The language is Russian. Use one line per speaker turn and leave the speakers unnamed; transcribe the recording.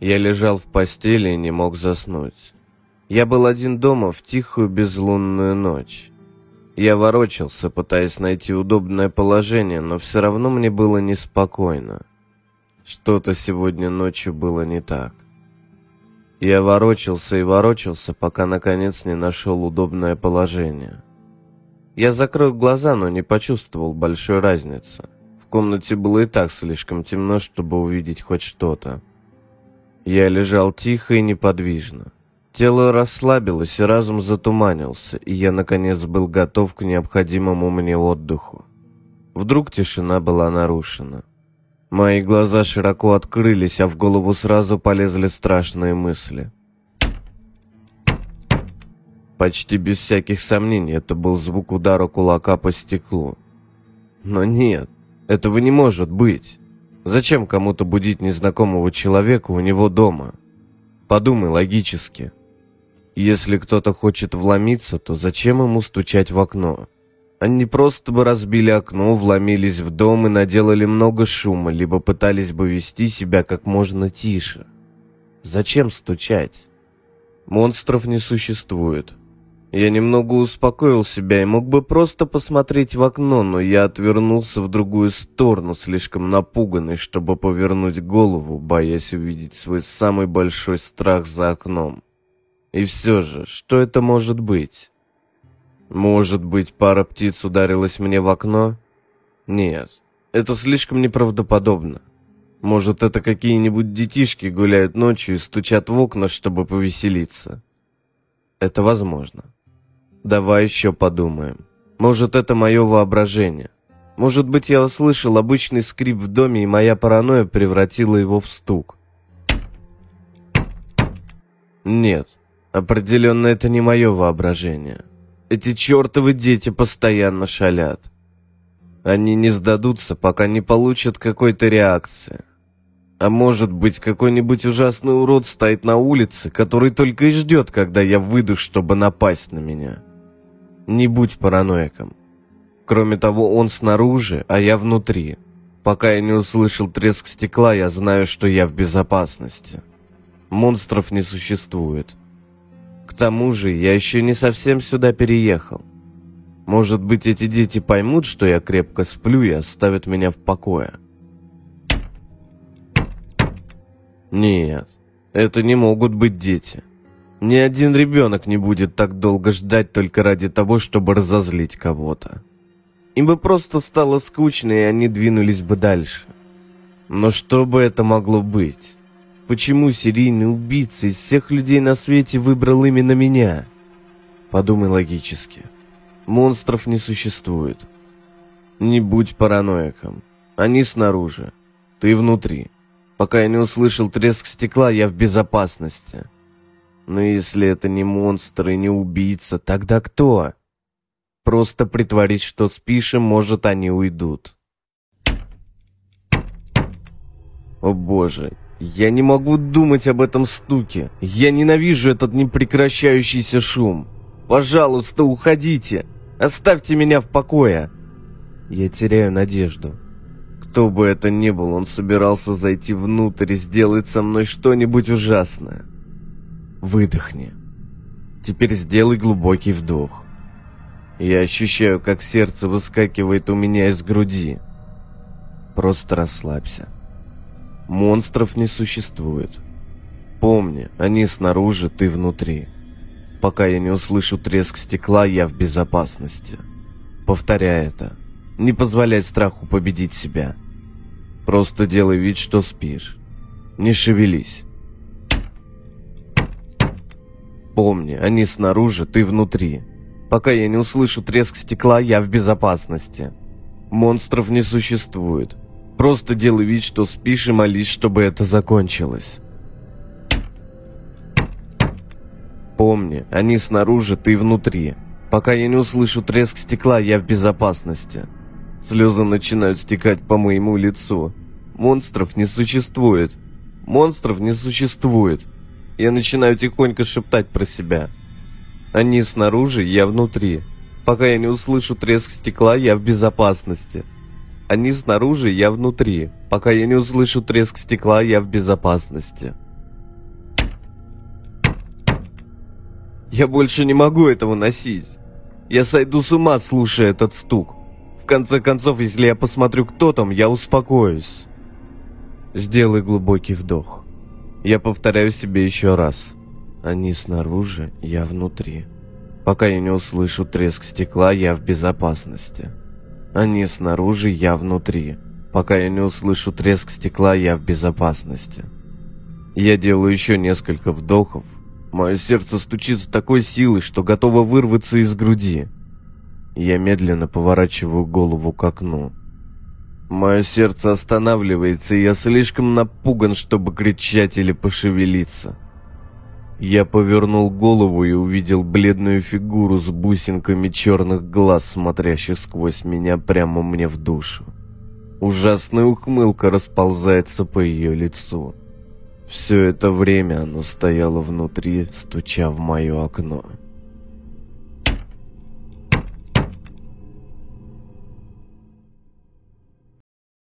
Я лежал в постели и не мог заснуть. Я был один дома в тихую безлунную ночь. Я ворочался, пытаясь найти удобное положение, но все равно мне было неспокойно. Что-то сегодня ночью было не так. Я ворочался и ворочался, пока наконец не нашел удобное положение. Я закрыл глаза, но не почувствовал большой разницы. В комнате было и так слишком темно, чтобы увидеть хоть что-то. Я лежал тихо и неподвижно. Тело расслабилось, и разум затуманился, и я, наконец, был готов к необходимому мне отдыху. Вдруг тишина была нарушена. Мои глаза широко открылись, а в голову сразу полезли страшные мысли. Почти без всяких сомнений это был звук удара кулака по стеклу. Но нет, этого не может быть. Зачем кому-то будить незнакомого человека у него дома? Подумай логически. Если кто-то хочет вломиться, то зачем ему стучать в окно? Они просто бы разбили окно, вломились в дом и наделали много шума, либо пытались бы вести себя как можно тише. Зачем стучать? Монстров не существует. Я немного успокоил себя и мог бы просто посмотреть в окно, но я отвернулся в другую сторону, слишком напуганный, чтобы повернуть голову, боясь увидеть свой самый большой страх за окном. И все же, что это может быть? Может быть, пара птиц ударилась мне в окно? Нет, это слишком неправдоподобно. Может, это какие-нибудь детишки гуляют ночью и стучат в окна, чтобы повеселиться? Это возможно. Давай еще подумаем. Может, это мое воображение. Может быть, я услышал обычный скрип в доме, и моя паранойя превратила его в стук. Нет, определенно это не мое воображение. Эти чертовы дети постоянно шалят. Они не сдадутся, пока не получат какой-то реакции. А может быть, какой-нибудь ужасный урод стоит на улице, который только и ждет, когда я выйду, чтобы напасть на меня. Не будь параноиком. Кроме того, он снаружи, а я внутри. Пока я не услышал треск стекла, я знаю, что я в безопасности. Монстров не существует. К тому же, я еще не совсем сюда переехал. Может быть, эти дети поймут, что я крепко сплю и оставят меня в покое. Нет, это не могут быть дети. Ни один ребенок не будет так долго ждать только ради того, чтобы разозлить кого-то. Им бы просто стало скучно, и они двинулись бы дальше. Но что бы это могло быть? Почему серийный убийца из всех людей на свете выбрал именно меня? Подумай логически. Монстров не существует. Не будь параноиком. Они снаружи. Ты внутри. Пока я не услышал треск стекла, я в безопасности. Но если это не монстр и не убийца, тогда кто? Просто притворить, что спишь, и может они уйдут. О боже, я не могу думать об этом стуке. Я ненавижу этот непрекращающийся шум. Пожалуйста, уходите. Оставьте меня в покое. Я теряю надежду. Кто бы это ни был, он собирался зайти внутрь и сделать со мной что-нибудь ужасное. Выдохни. Теперь сделай глубокий вдох. Я ощущаю, как сердце выскакивает у меня из груди. Просто расслабься. Монстров не существует. Помни, они снаружи, ты внутри. Пока я не услышу треск стекла, я в безопасности. Повторяй это. Не позволяй страху победить себя. Просто делай вид, что спишь. Не шевелись. Помни, они снаружи, ты внутри. Пока я не услышу треск стекла, я в безопасности. Монстров не существует. Просто делай вид, что спишь и молись, чтобы это закончилось. Помни, они снаружи, ты внутри. Пока я не услышу треск стекла, я в безопасности. Слезы начинают стекать по моему лицу. Монстров не существует. Монстров не существует. Я начинаю тихонько шептать про себя. Они снаружи, я внутри. Пока я не услышу треск стекла, я в безопасности. Они снаружи, я внутри. Пока я не услышу треск стекла, я в безопасности. Я больше не могу этого носить. Я сойду с ума, слушая этот стук. В конце концов, если я посмотрю, кто там, я успокоюсь. Сделай глубокий вдох. Я повторяю себе еще раз. Они снаружи, я внутри. Пока я не услышу треск стекла, я в безопасности. Они снаружи, я внутри. Пока я не услышу треск стекла, я в безопасности. Я делаю еще несколько вдохов. Мое сердце стучит с такой силой, что готово вырваться из груди. Я медленно поворачиваю голову к окну. Мое сердце останавливается, и я слишком напуган, чтобы кричать или пошевелиться. Я повернул голову и увидел бледную фигуру с бусинками черных глаз, смотрящих сквозь меня прямо мне в душу. Ужасная ухмылка расползается по ее лицу. Все это время оно стояло внутри, стуча в мое окно.